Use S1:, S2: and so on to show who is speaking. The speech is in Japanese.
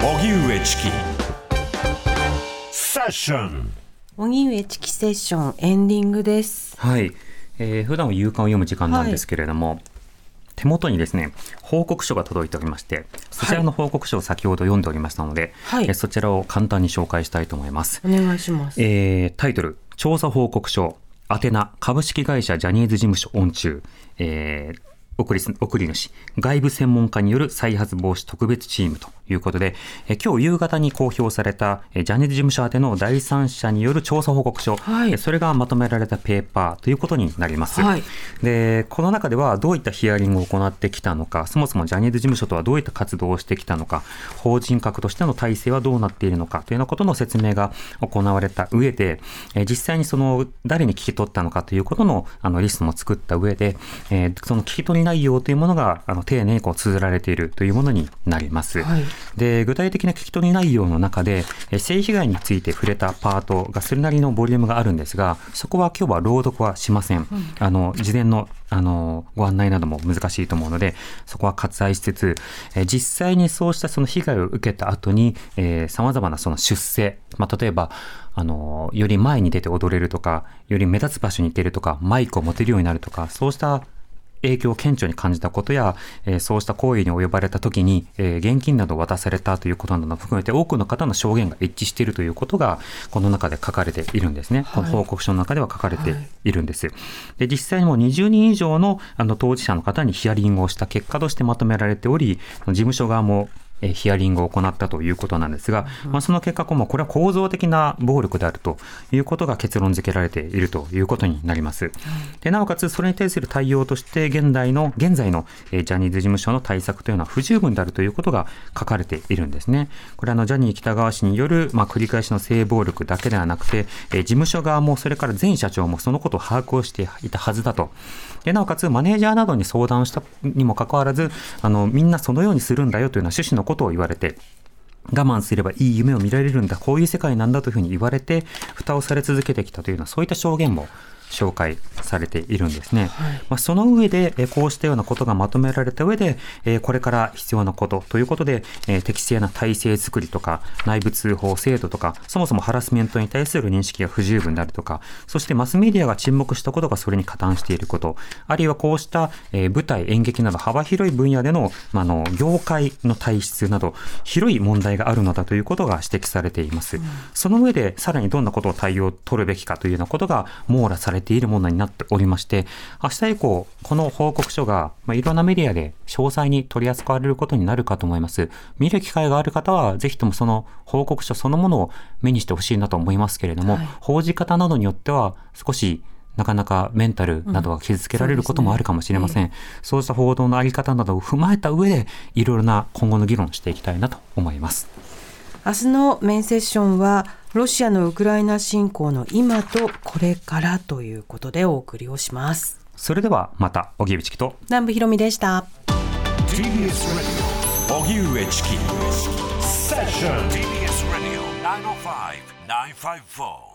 S1: 荻上チキ。セッション
S2: 荻上チキセッションエンディングです。
S3: はい、えー、普段は夕刊を読む時間なんですけれども、はい。手元にですね報告書が届いておりましてそちらの報告書を先ほど読んでおりましたので、はい、そちらを簡単に紹介したいと思います。
S2: お願いします、
S3: えー、タイトル調査報告書アテナ株式会社ジャニーズ事務所オン中、えー、送り送り主、外部専門家による再発防止特別チームということで、え今日夕方に公表されたジャニーズ事務所宛ての第三者による調査報告書、はい、それがまとめられたペーパーということになります、はい、で。この中ではどういったヒアリングを行ってきたのか、そもそもジャニーズ事務所とはどういった活動をしてきたのか、法人格としての体制はどうなっているのかというようなことの説明が行われた上で、え実際にその誰に聞き取ったのかということのあのリストも作った上で、えその聞き取り内容というものがあの丁寧にこう綴られているというものになります。はい、で具体的な聞き取り内容の中で性被害について触れたパートがそれなりのボリュームがあるんですがそこは今日は朗読はしません。うん、あの事前のあのご案内なども難しいと思うのでそこは割愛しつつ、え実際にそうしたその被害を受けた後にさまざまなその出世、まあ、例えばあのより前に出て踊れるとかより目立つ場所に行けるとかマイクを持てるようになるとかそうした影響を顕著に感じたことや、えー、そうした行為に及ばれた時に、えー、現金などを渡されたということなども含めて多くの方の証言が一致しているということがこの中で書かれているんですね、はい、この報告書の中では書かれているんです、はい、で実際にも20人以上のあの当事者の方にヒアリングをした結果としてまとめられており事務所側もえヒアリングを行ったということなんですが、まあ、その結果、これは構造的な暴力であるということが結論付けられているということになります。でなおかつ、それに対する対応として、現代の、現在の、えジャニーズ事務所の対策というのは不十分であるということが書かれているんですね。これはあのジャニー喜多川氏による、まあ、繰り返しの性暴力だけではなくて、え事務所側もそれから前社長もそのことを把握をしていたはずだと。でなおかつ、マネージャーなどに相談したにもかかわらず、あのみんなそのようにするんだよというような趣旨のことを言われて、我慢すればいい夢を見られるんだ、こういう世界なんだというふうに言われて、蓋をされ続けてきたというような、そういった証言も紹介されているんですね。はい、まあ、その上で、えこうしたようなことがまとめられた上で、えこれから必要なことということで、え適正な体制づくりとか、内部通報制度とか、そもそもハラスメントに対する認識が不十分であるとか、そしてマスメディアが沈黙したことがそれに加担していること、あるいはこうした、え舞台、演劇など幅広い分野での、まあの、業界の体質など、広い問題があるのだということが指摘されています。うん、その上で、さらにどんなことを対応を取るべきかというようなことが網羅されれているものになっておりまして、明日以降、この報告書が、まあ、いろんなメディアで詳細に取り扱われることになるかと思います。見る機会がある方は、ぜひともその報告書そのものを目にしてほしいなと思いますけれども、はい、報じ方などによっては、少しなかなかメンタルなどが傷つけられることもあるかもしれません。うん、そう、ね,、した報道のあり方などを踏まえた上で、いろいろな今後の議論をしていきたいなと思います。
S2: 明日のメインセッションは、ロシアのウクライナ侵攻の今とこれからということでお送りをします。
S3: それではまた荻上チキと。
S2: 南部ひろみでした。
S1: TBS 荻上チキ。セッション TBS ラディオ905-954